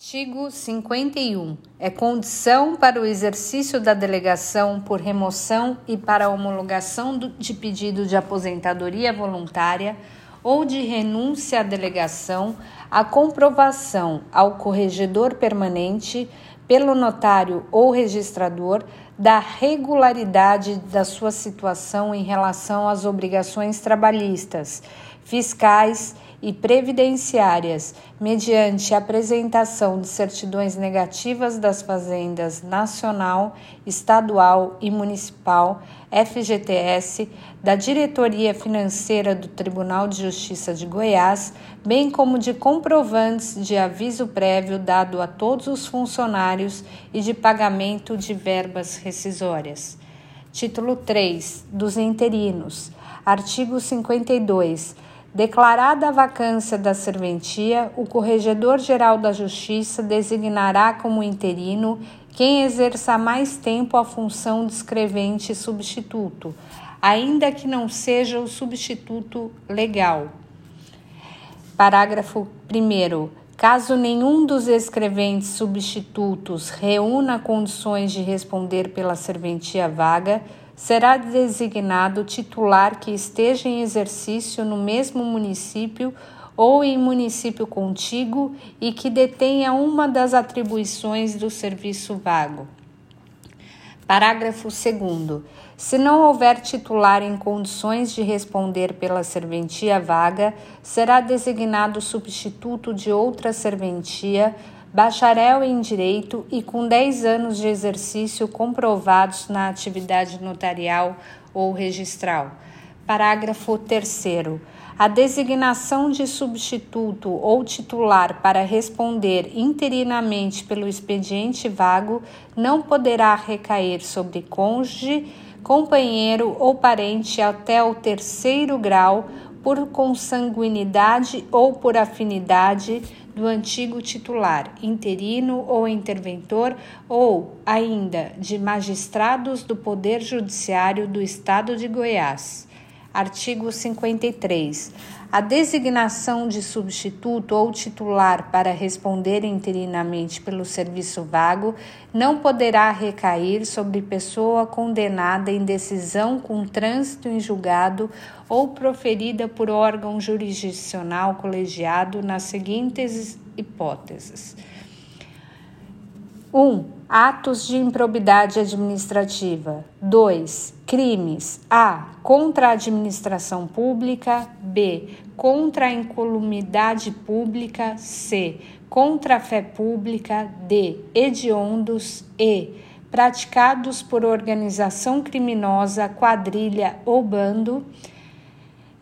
Artigo 51. É condição para o exercício da delegação por remoção e para homologação de pedido de aposentadoria voluntária ou de renúncia à delegação a comprovação ao corregedor permanente pelo notário ou registrador da regularidade da sua situação em relação às obrigações trabalhistas, fiscais e previdenciárias, mediante apresentação de certidões negativas das fazendas nacional, estadual e municipal, FGTS, da Diretoria Financeira do Tribunal de Justiça de Goiás, bem como de comprovantes de aviso prévio dado a todos os funcionários e de pagamento de verbas rescisórias. Título 3 dos interinos. Artigo 52 Declarada a vacância da serventia, o Corregedor-Geral da Justiça designará como interino quem exerça mais tempo a função de escrevente substituto, ainda que não seja o substituto legal. Parágrafo 1. Caso nenhum dos escreventes substitutos reúna condições de responder pela serventia vaga, será designado titular que esteja em exercício no mesmo município ou em município contíguo e que detenha uma das atribuições do serviço vago. Parágrafo 2. Se não houver titular em condições de responder pela serventia vaga, será designado substituto de outra serventia bacharel em direito e com 10 anos de exercício comprovados na atividade notarial ou registral. Parágrafo 3. A designação de substituto ou titular para responder interinamente pelo expediente vago não poderá recair sobre cônjuge, companheiro ou parente até o terceiro grau por consanguinidade ou por afinidade do antigo titular, interino ou interventor, ou ainda de magistrados do Poder Judiciário do Estado de Goiás. Artigo 53. A designação de substituto ou titular para responder interinamente pelo serviço vago não poderá recair sobre pessoa condenada em decisão com trânsito em julgado ou proferida por órgão jurisdicional colegiado nas seguintes hipóteses: 1. Um, atos de improbidade administrativa. 2. Crimes: A. Contra a administração pública. B. Contra a incolumidade pública. C. Contra a fé pública. D. Hediondos. E. Praticados por organização criminosa, quadrilha ou bando.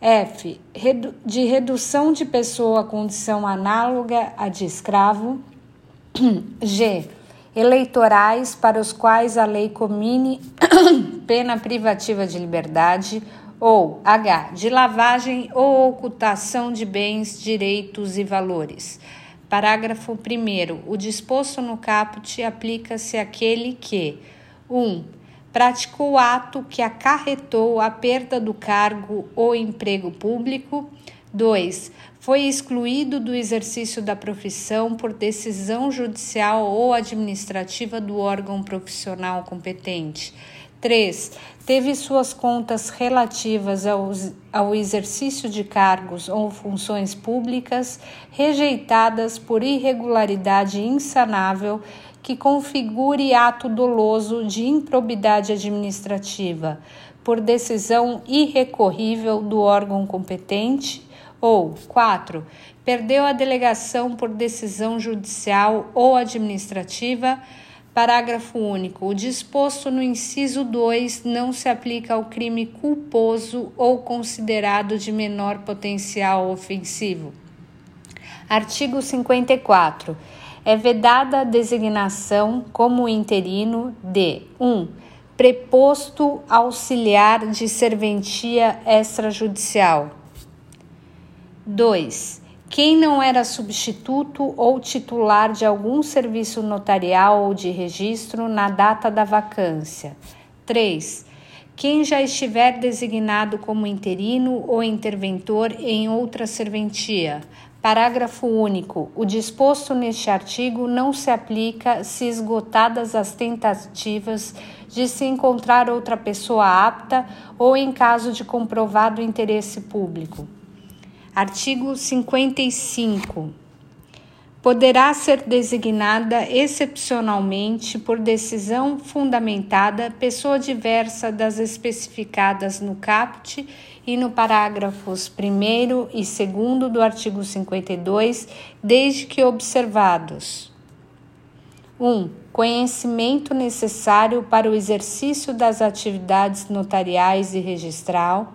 F. De redução de pessoa à condição análoga à de escravo. G eleitorais para os quais a lei comine pena privativa de liberdade, ou H, de lavagem ou ocultação de bens, direitos e valores. Parágrafo 1. O disposto no caput aplica-se àquele que 1. Um, praticou ato que acarretou a perda do cargo ou emprego público. 2. Foi excluído do exercício da profissão por decisão judicial ou administrativa do órgão profissional competente. 3. Teve suas contas relativas ao, ao exercício de cargos ou funções públicas rejeitadas por irregularidade insanável que configure ato doloso de improbidade administrativa, por decisão irrecorrível do órgão competente ou 4. Perdeu a delegação por decisão judicial ou administrativa. Parágrafo único. O disposto no inciso 2 não se aplica ao crime culposo ou considerado de menor potencial ofensivo. Artigo 54. É vedada a designação como interino de 1. Um, preposto auxiliar de serventia extrajudicial. 2. Quem não era substituto ou titular de algum serviço notarial ou de registro na data da vacância. 3. Quem já estiver designado como interino ou interventor em outra serventia. Parágrafo único. O disposto neste artigo não se aplica se esgotadas as tentativas de se encontrar outra pessoa apta ou em caso de comprovado interesse público. Artigo 55 poderá ser designada excepcionalmente por decisão fundamentada pessoa diversa das especificadas no caput e no parágrafos 1 e 2 do artigo 52, desde que observados 1. Um, conhecimento necessário para o exercício das atividades notariais e registrais.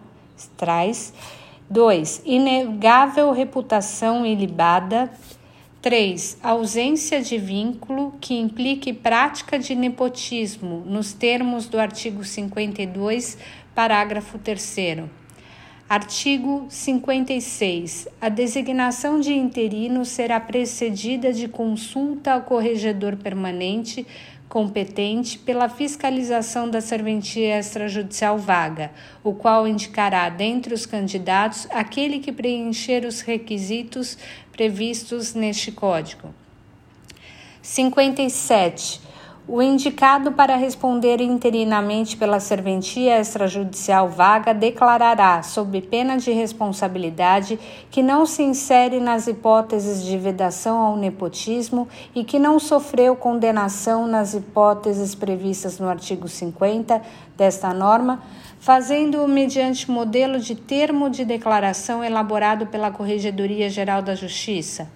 2. Inegável reputação ilibada. 3. Ausência de vínculo que implique prática de nepotismo, nos termos do artigo 52, parágrafo 3. Artigo 56. A designação de interino será precedida de consulta ao corregedor permanente competente pela fiscalização da serventia extrajudicial vaga, o qual indicará dentre os candidatos aquele que preencher os requisitos previstos neste Código. 57. O indicado para responder interinamente pela serventia extrajudicial vaga declarará, sob pena de responsabilidade, que não se insere nas hipóteses de vedação ao nepotismo e que não sofreu condenação nas hipóteses previstas no artigo 50 desta norma, fazendo-o mediante modelo de termo de declaração elaborado pela Corregedoria Geral da Justiça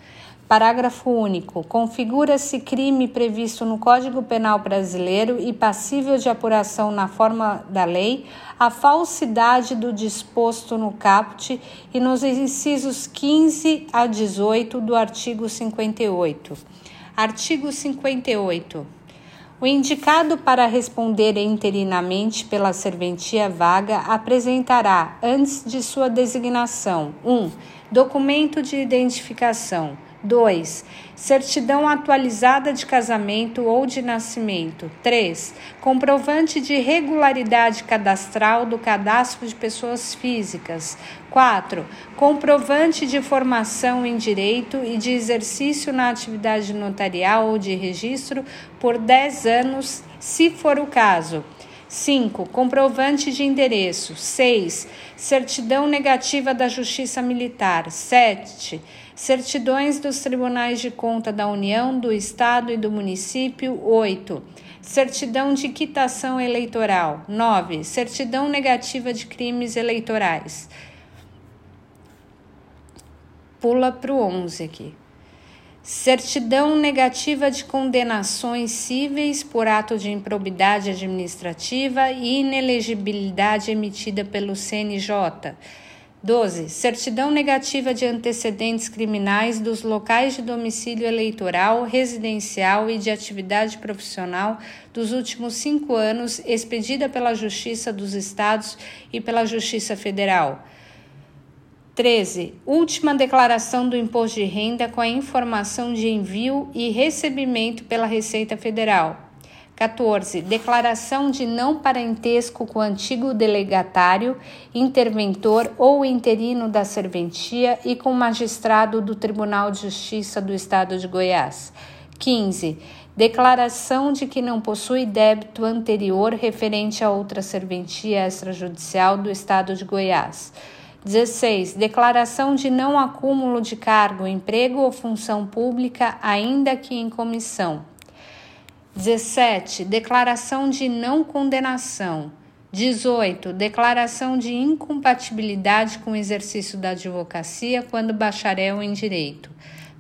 Parágrafo único. Configura-se crime previsto no Código Penal brasileiro e passível de apuração na forma da lei a falsidade do disposto no caput e nos incisos 15 a 18 do artigo 58. Artigo 58. O indicado para responder interinamente pela serventia vaga apresentará, antes de sua designação, 1. Um, documento de identificação. 2. Certidão atualizada de casamento ou de nascimento. 3. Comprovante de regularidade cadastral do cadastro de pessoas físicas. 4. Comprovante de formação em direito e de exercício na atividade notarial ou de registro por 10 anos, se for o caso. 5. Comprovante de endereço. 6. Certidão negativa da Justiça Militar. 7 certidões dos tribunais de conta da União, do Estado e do município, 8. Certidão de quitação eleitoral, 9. Certidão negativa de crimes eleitorais. Pula para o 11 aqui. Certidão negativa de condenações cíveis por ato de improbidade administrativa e inelegibilidade emitida pelo CNJ 12. Certidão negativa de antecedentes criminais dos locais de domicílio eleitoral, residencial e de atividade profissional dos últimos cinco anos, expedida pela Justiça dos Estados e pela Justiça Federal. 13. Última declaração do imposto de renda com a informação de envio e recebimento pela Receita Federal. 14. Declaração de não parentesco com o antigo delegatário, interventor ou interino da serventia e com magistrado do Tribunal de Justiça do Estado de Goiás. 15. Declaração de que não possui débito anterior referente a outra serventia extrajudicial do Estado de Goiás. 16. Declaração de não acúmulo de cargo, emprego ou função pública, ainda que em comissão. 17. Declaração de não condenação. 18. Declaração de incompatibilidade com o exercício da advocacia quando bacharel em direito.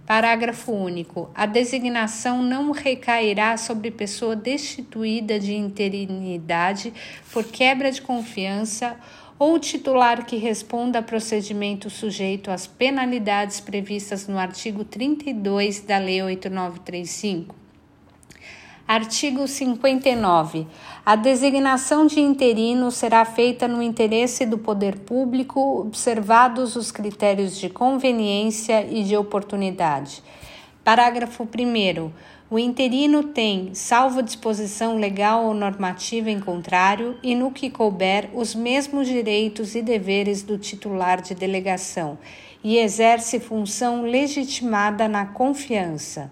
Parágrafo único. A designação não recairá sobre pessoa destituída de interinidade por quebra de confiança ou titular que responda a procedimento sujeito às penalidades previstas no artigo 32 da Lei 8935 Artigo 59. A designação de interino será feita no interesse do poder público, observados os critérios de conveniência e de oportunidade. Parágrafo 1. O interino tem, salvo disposição legal ou normativa em contrário, e no que couber, os mesmos direitos e deveres do titular de delegação e exerce função legitimada na confiança.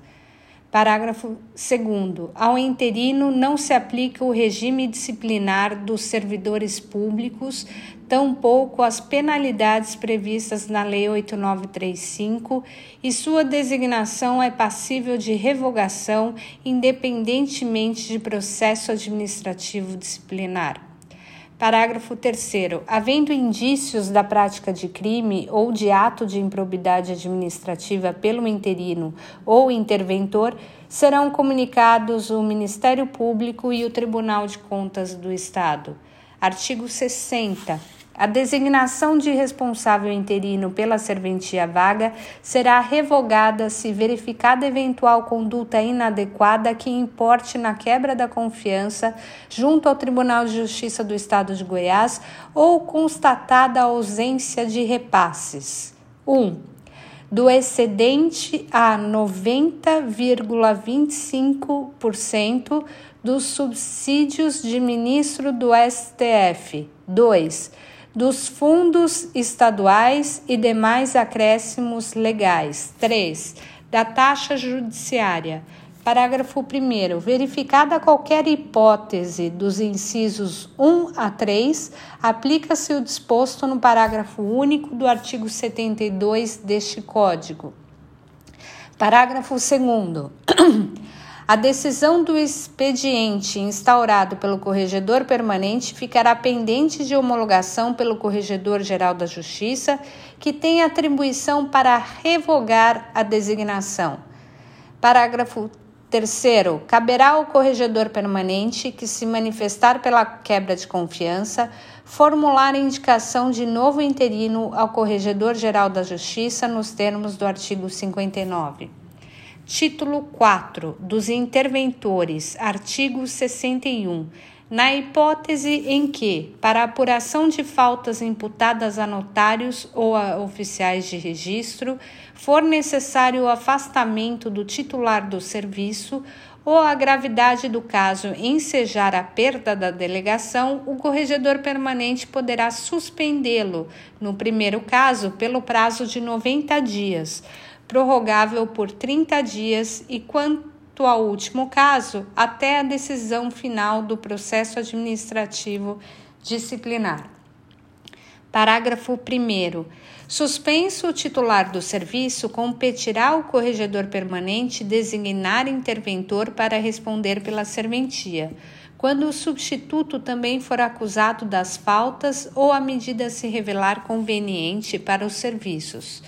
Parágrafo 2. Ao interino não se aplica o regime disciplinar dos servidores públicos, tampouco as penalidades previstas na Lei 8935, e sua designação é passível de revogação, independentemente de processo administrativo disciplinar. Parágrafo 3. Havendo indícios da prática de crime ou de ato de improbidade administrativa pelo interino ou interventor, serão comunicados o Ministério Público e o Tribunal de Contas do Estado. Artigo 60. A designação de responsável interino pela serventia vaga será revogada se verificada eventual conduta inadequada que importe na quebra da confiança junto ao Tribunal de Justiça do Estado de Goiás ou constatada a ausência de repasses. 1. Um, do excedente a 90,25% dos subsídios de ministro do STF. 2 dos fundos estaduais e demais acréscimos legais. 3. Da taxa judiciária. Parágrafo 1. Verificada qualquer hipótese dos incisos 1 a 3, aplica-se o disposto no parágrafo único do artigo 72 deste Código. Parágrafo 2. A decisão do expediente instaurado pelo Corregedor Permanente ficará pendente de homologação pelo Corregedor-Geral da Justiça, que tem atribuição para revogar a designação. Parágrafo 3. Caberá ao Corregedor Permanente que se manifestar pela quebra de confiança, formular indicação de novo interino ao Corregedor-Geral da Justiça nos termos do artigo 59. Título 4 dos interventores, artigo 61. Na hipótese em que, para apuração de faltas imputadas a notários ou a oficiais de registro, for necessário o afastamento do titular do serviço ou a gravidade do caso ensejar a perda da delegação, o corregedor permanente poderá suspendê-lo, no primeiro caso, pelo prazo de 90 dias prorrogável por 30 dias e, quanto ao último caso, até a decisão final do processo administrativo disciplinar. Parágrafo 1. Suspenso o titular do serviço, competirá ao corregedor permanente designar interventor para responder pela serventia, quando o substituto também for acusado das faltas ou a medida se revelar conveniente para os serviços.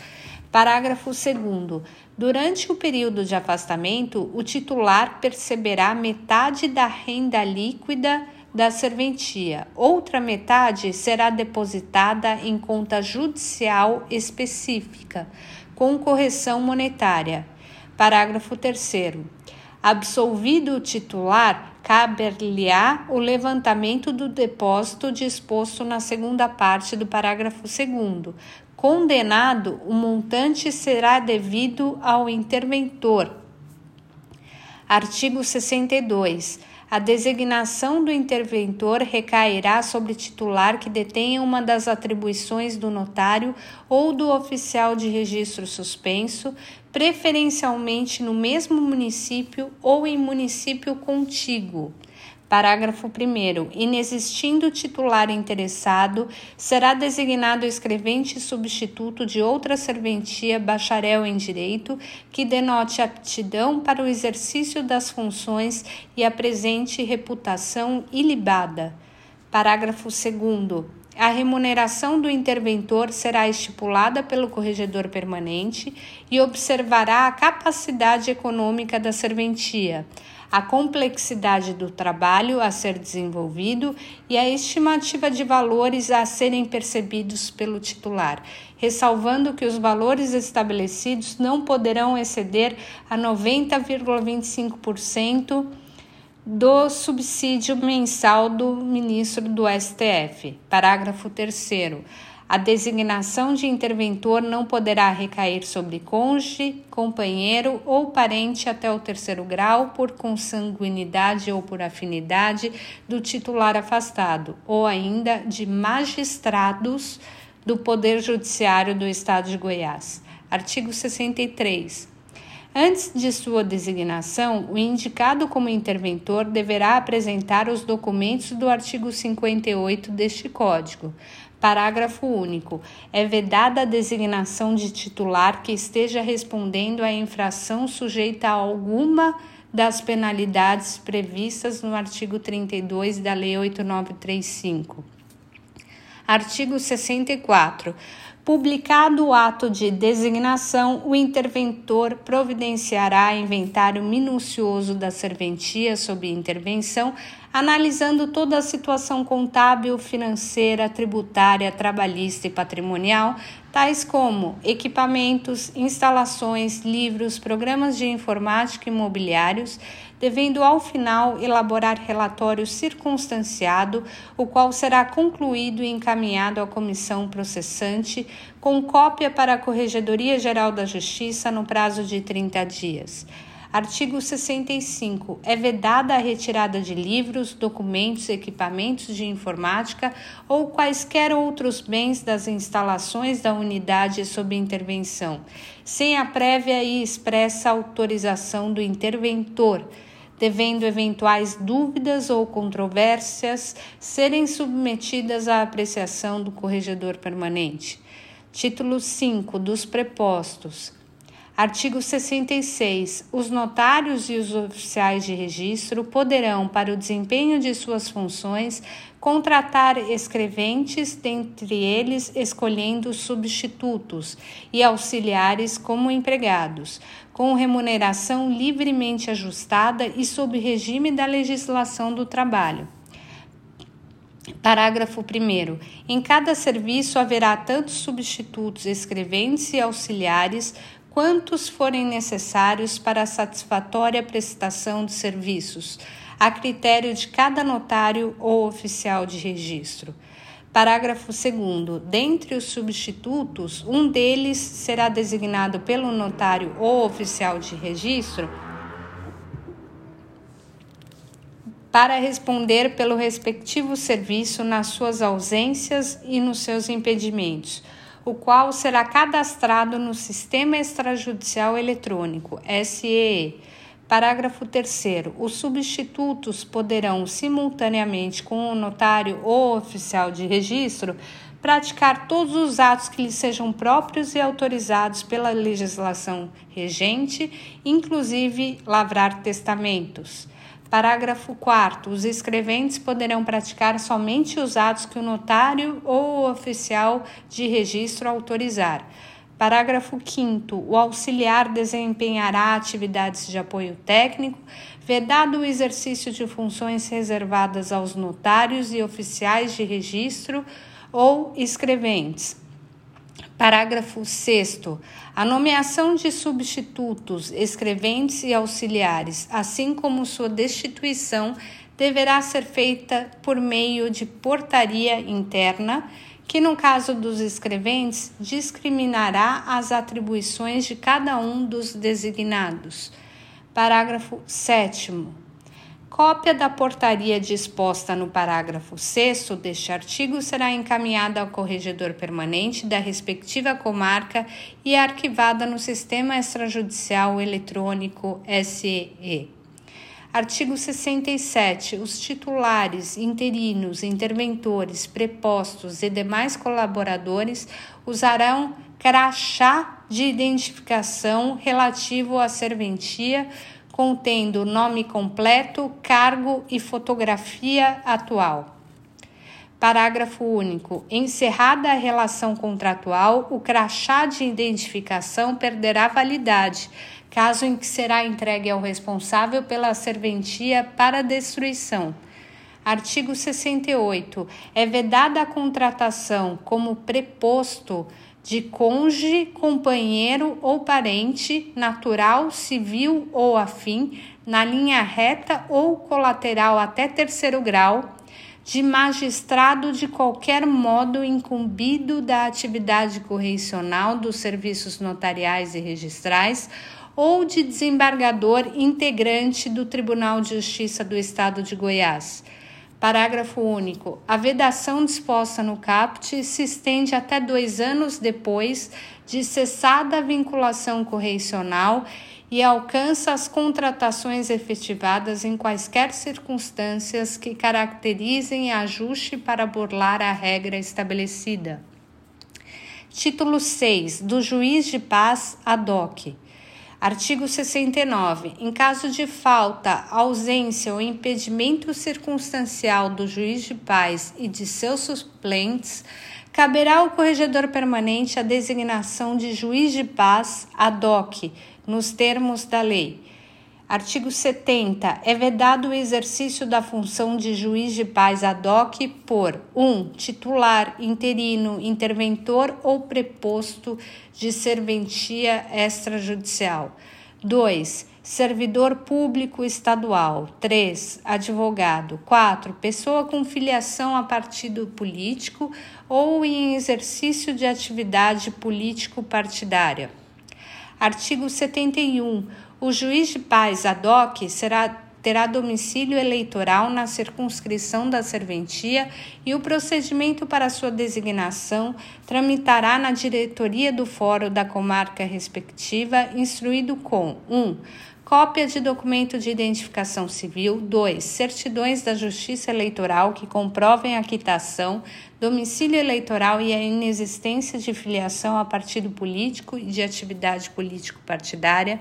Parágrafo 2. Durante o período de afastamento, o titular perceberá metade da renda líquida da serventia. Outra metade será depositada em conta judicial específica, com correção monetária. Parágrafo 3. Absolvido o titular, caber-lhe-á o levantamento do depósito disposto na segunda parte do parágrafo 2, condenado, o montante será devido ao interventor. Artigo 62. A designação do interventor recairá sobre titular que detenha uma das atribuições do notário ou do oficial de registro suspenso, preferencialmente no mesmo município ou em município contíguo. Parágrafo 1. Inexistindo titular interessado, será designado escrevente substituto de outra serventia bacharel em direito que denote aptidão para o exercício das funções e apresente reputação ilibada. Parágrafo 2. A remuneração do interventor será estipulada pelo corregedor permanente e observará a capacidade econômica da serventia a complexidade do trabalho a ser desenvolvido e a estimativa de valores a serem percebidos pelo titular, ressalvando que os valores estabelecidos não poderão exceder a 90,25% do subsídio mensal do ministro do STF. Parágrafo 3. A designação de interventor não poderá recair sobre cônjuge, companheiro ou parente até o terceiro grau por consanguinidade ou por afinidade do titular afastado, ou ainda de magistrados do Poder Judiciário do Estado de Goiás. Artigo 63. Antes de sua designação, o indicado como interventor deverá apresentar os documentos do artigo 58 deste Código. Parágrafo único. É vedada a designação de titular que esteja respondendo à infração sujeita a alguma das penalidades previstas no artigo 32 da Lei 8935. Artigo 64. Publicado o ato de designação, o interventor providenciará inventário minucioso da serventia sob intervenção, analisando toda a situação contábil, financeira, tributária, trabalhista e patrimonial, tais como equipamentos, instalações, livros, programas de informática e imobiliários, devendo ao final elaborar relatório circunstanciado, o qual será concluído e encaminhado à comissão processante, com cópia para a Corregedoria Geral da Justiça no prazo de 30 dias. Artigo 65. É vedada a retirada de livros, documentos, equipamentos de informática ou quaisquer outros bens das instalações da unidade sob intervenção, sem a prévia e expressa autorização do interventor, devendo eventuais dúvidas ou controvérsias serem submetidas à apreciação do corregedor permanente. Título 5 dos prepostos. Artigo 66. Os notários e os oficiais de registro poderão, para o desempenho de suas funções, contratar escreventes, dentre eles escolhendo substitutos e auxiliares como empregados, com remuneração livremente ajustada e sob regime da legislação do trabalho. Parágrafo 1. Em cada serviço haverá tanto substitutos, escreventes e auxiliares quantos forem necessários para a satisfatória prestação de serviços, a critério de cada notário ou oficial de registro. Parágrafo 2. Dentre os substitutos, um deles será designado pelo notário ou oficial de registro para responder pelo respectivo serviço nas suas ausências e nos seus impedimentos o qual será cadastrado no Sistema Extrajudicial Eletrônico, SEE. Parágrafo 3. Os substitutos poderão, simultaneamente com o notário ou oficial de registro, praticar todos os atos que lhes sejam próprios e autorizados pela legislação regente, inclusive lavrar testamentos. Parágrafo 4. Os escreventes poderão praticar somente os atos que o notário ou o oficial de registro autorizar. Parágrafo 5. O auxiliar desempenhará atividades de apoio técnico, vedado o exercício de funções reservadas aos notários e oficiais de registro ou escreventes. Parágrafo 6. A nomeação de substitutos, escreventes e auxiliares, assim como sua destituição, deverá ser feita por meio de portaria interna, que, no caso dos escreventes, discriminará as atribuições de cada um dos designados. Parágrafo 7. Cópia da portaria disposta no parágrafo 6 deste artigo será encaminhada ao corregedor permanente da respectiva comarca e arquivada no Sistema Extrajudicial Eletrônico SEE. Artigo 67. Os titulares, interinos, interventores, prepostos e demais colaboradores usarão crachá de identificação relativo à serventia contendo nome completo, cargo e fotografia atual. Parágrafo único. Encerrada a relação contratual, o crachá de identificação perderá validade, caso em que será entregue ao responsável pela serventia para destruição. Artigo 68. É vedada a contratação como preposto de cônjuge, companheiro ou parente, natural, civil ou afim, na linha reta ou colateral até terceiro grau, de magistrado de qualquer modo incumbido da atividade correcional dos serviços notariais e registrais ou de desembargador integrante do Tribunal de Justiça do Estado de Goiás Parágrafo único. A vedação disposta no caput se estende até dois anos depois de cessada a vinculação correicional e alcança as contratações efetivadas em quaisquer circunstâncias que caracterizem ajuste para burlar a regra estabelecida. Título 6. Do juiz de paz ad hoc. Artigo 69. Em caso de falta, ausência ou impedimento circunstancial do juiz de paz e de seus suplentes, caberá ao corregedor permanente a designação de juiz de paz ad hoc, nos termos da lei. Artigo 70. É vedado o exercício da função de juiz de paz ad hoc por 1. Um, titular, interino, interventor ou preposto de serventia extrajudicial. 2. Servidor público estadual. 3. Advogado. 4. Pessoa com filiação a partido político ou em exercício de atividade político-partidária. Artigo 71. O juiz de paz ad hoc será terá domicílio eleitoral na circunscrição da serventia e o procedimento para sua designação tramitará na diretoria do fórum da comarca respectiva, instruído com 1. Um, cópia de documento de identificação civil, 2. Certidões da Justiça Eleitoral que comprovem a quitação, domicílio eleitoral e a inexistência de filiação a partido político e de atividade político-partidária.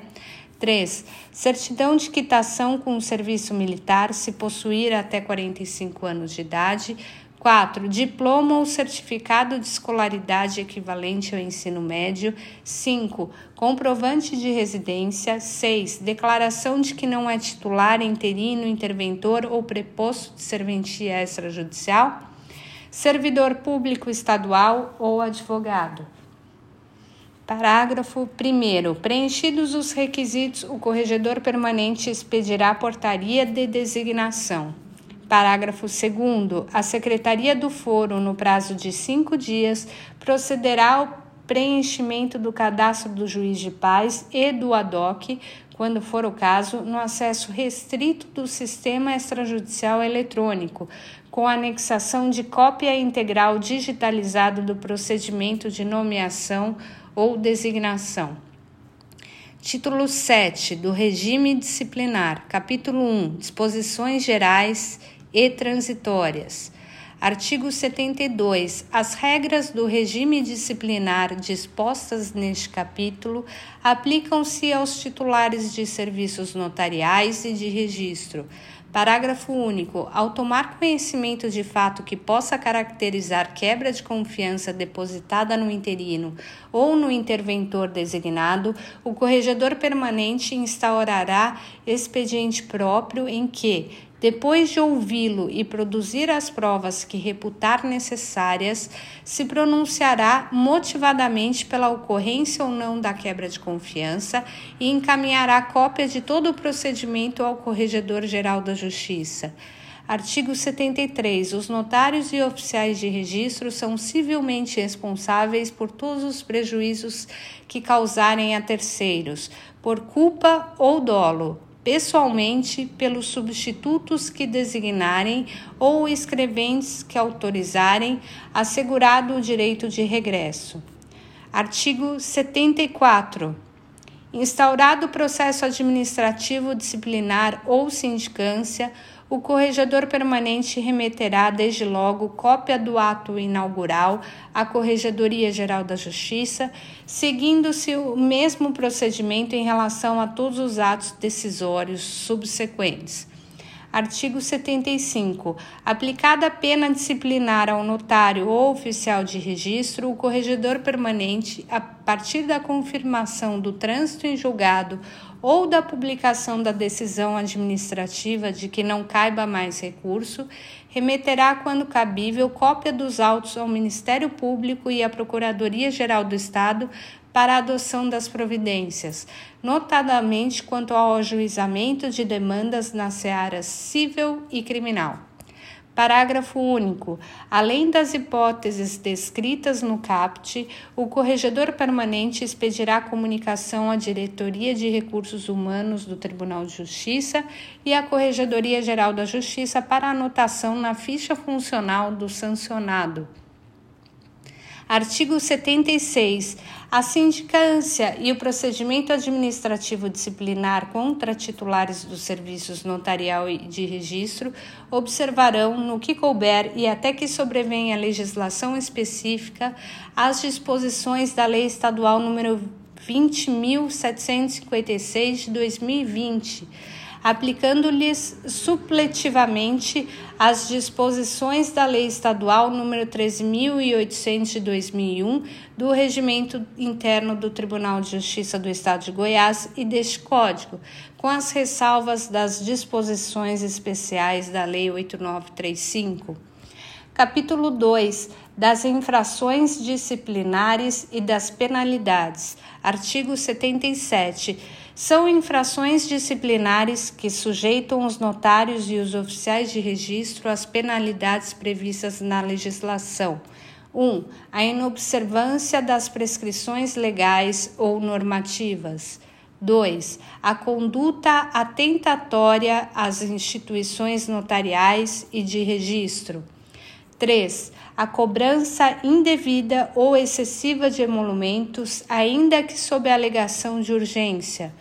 3. Certidão de quitação com o serviço militar, se possuir até 45 anos de idade. 4. Diploma ou certificado de escolaridade equivalente ao ensino médio. 5. Comprovante de residência. 6. Declaração de que não é titular, interino, interventor ou preposto de serventia extrajudicial. Servidor público estadual ou advogado. Parágrafo 1. Preenchidos os requisitos, o corregedor permanente expedirá portaria de designação. Parágrafo 2. A Secretaria do Foro, no prazo de cinco dias, procederá ao preenchimento do cadastro do juiz de paz e do ADOC, quando for o caso, no acesso restrito do sistema extrajudicial eletrônico, com anexação de cópia integral digitalizada do procedimento de nomeação ou designação. Título 7 do Regime Disciplinar, Capítulo 1 Disposições Gerais e transitórias. Artigo 72. As regras do regime disciplinar dispostas neste capítulo aplicam-se aos titulares de serviços notariais e de registro. Parágrafo único. Ao tomar conhecimento de fato que possa caracterizar quebra de confiança depositada no interino ou no interventor designado, o corregedor permanente instaurará expediente próprio em que, depois de ouvi-lo e produzir as provas que reputar necessárias, se pronunciará motivadamente pela ocorrência ou não da quebra de confiança e encaminhará cópia de todo o procedimento ao Corregedor-Geral da Justiça. Artigo 73. Os notários e oficiais de registro são civilmente responsáveis por todos os prejuízos que causarem a terceiros, por culpa ou dolo, pessoalmente pelos substitutos que designarem ou escreventes que autorizarem, assegurado o direito de regresso. Artigo 74. Instaurado o processo administrativo disciplinar ou sindicância, o corregedor permanente remeterá desde logo cópia do ato inaugural à Corregedoria Geral da Justiça, seguindo-se o mesmo procedimento em relação a todos os atos decisórios subsequentes. Artigo 75. Aplicada a pena disciplinar ao notário ou oficial de registro, o corregedor permanente, a partir da confirmação do trânsito em julgado ou da publicação da decisão administrativa de que não caiba mais recurso, remeterá, quando cabível, cópia dos autos ao Ministério Público e à Procuradoria-Geral do Estado para a adoção das providências, notadamente quanto ao ajuizamento de demandas nas searas civil e criminal. Parágrafo único. Além das hipóteses descritas no CAPT, o corregedor permanente expedirá comunicação à Diretoria de Recursos Humanos do Tribunal de Justiça e à Corregedoria Geral da Justiça para anotação na ficha funcional do sancionado. Artigo 76. A sindicância e o procedimento administrativo disciplinar contra titulares dos serviços notarial e de registro observarão, no que couber e até que sobrevenha legislação específica, as disposições da Lei Estadual número 20.756 de 2020 aplicando-lhes supletivamente as disposições da Lei Estadual nº 13.800 de 2001 do Regimento Interno do Tribunal de Justiça do Estado de Goiás e deste Código, com as ressalvas das disposições especiais da Lei 8935. Capítulo 2 das infrações disciplinares e das penalidades. Artigo 77 são infrações disciplinares que sujeitam os notários e os oficiais de registro às penalidades previstas na legislação. 1. Um, a inobservância das prescrições legais ou normativas. 2. A conduta atentatória às instituições notariais e de registro. 3. A cobrança indevida ou excessiva de emolumentos, ainda que sob alegação de urgência.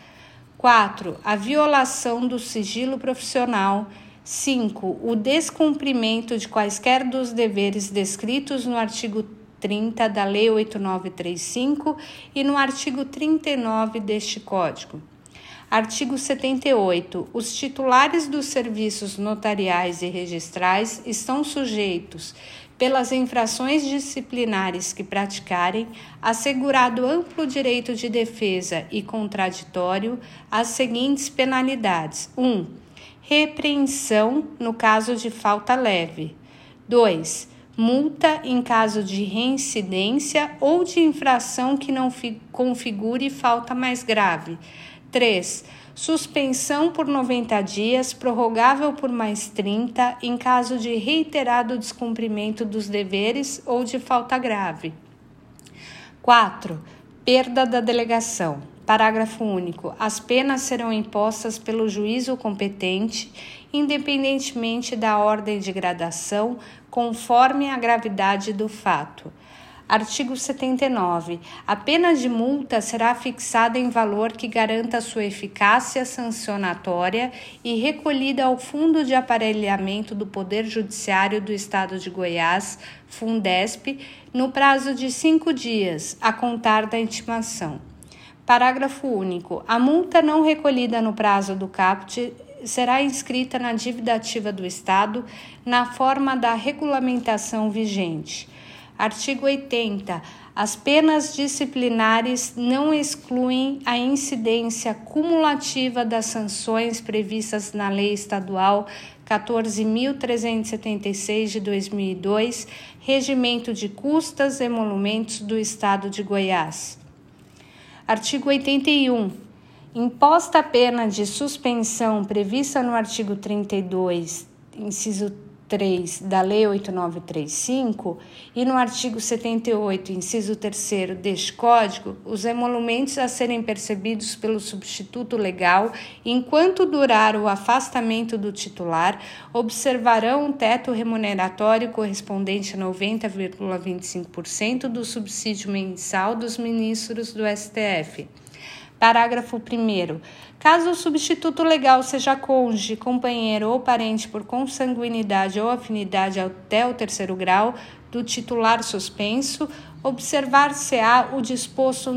4. A violação do sigilo profissional. 5. O descumprimento de quaisquer dos deveres descritos no artigo 30 da Lei 8935 e no artigo 39 deste Código. Artigo 78. Os titulares dos serviços notariais e registrais estão sujeitos, pelas infrações disciplinares que praticarem, assegurado amplo direito de defesa e contraditório, as seguintes penalidades: 1. Um, repreensão no caso de falta leve. 2. Multa em caso de reincidência ou de infração que não configure falta mais grave. 3 suspensão por 90 dias, prorrogável por mais 30, em caso de reiterado descumprimento dos deveres ou de falta grave. 4. Perda da delegação. Parágrafo único. As penas serão impostas pelo juízo competente, independentemente da ordem de gradação, conforme a gravidade do fato. Artigo 79. A pena de multa será fixada em valor que garanta sua eficácia sancionatória e recolhida ao Fundo de Aparelhamento do Poder Judiciário do Estado de Goiás, Fundesp, no prazo de cinco dias, a contar da intimação. Parágrafo único. A multa não recolhida no prazo do CAPT será inscrita na dívida ativa do Estado na forma da regulamentação vigente. Artigo 80. As penas disciplinares não excluem a incidência cumulativa das sanções previstas na Lei Estadual 14.376 de 2002, Regimento de Custas e Emolumentos do Estado de Goiás. Artigo 81. Imposta a pena de suspensão prevista no artigo 32, inciso 3 da Lei 8935 e no artigo 78, inciso 3 deste Código, os emolumentos a serem percebidos pelo substituto legal enquanto durar o afastamento do titular observarão um teto remuneratório correspondente a 90,25% do subsídio mensal dos ministros do STF. Parágrafo 1. Caso o substituto legal seja cônjuge, companheiro ou parente por consanguinidade ou afinidade até o terceiro grau do titular suspenso, observar-se-á o disposto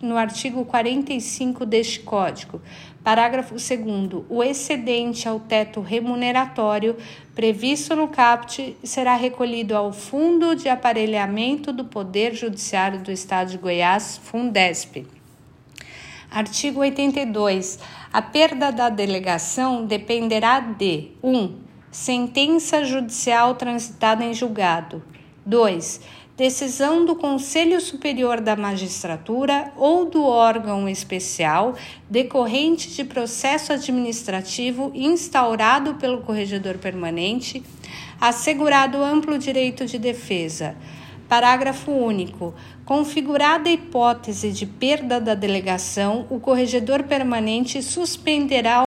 no artigo 45 deste Código. Parágrafo 2. O excedente ao teto remuneratório previsto no CAPT será recolhido ao Fundo de Aparelhamento do Poder Judiciário do Estado de Goiás, Fundesp. Artigo 82. A perda da delegação dependerá de 1. Um, sentença judicial transitada em julgado. 2. Decisão do Conselho Superior da Magistratura ou do órgão especial decorrente de processo administrativo instaurado pelo corregedor permanente assegurado amplo direito de defesa. Parágrafo único. Configurada a hipótese de perda da delegação, o corregedor permanente suspenderá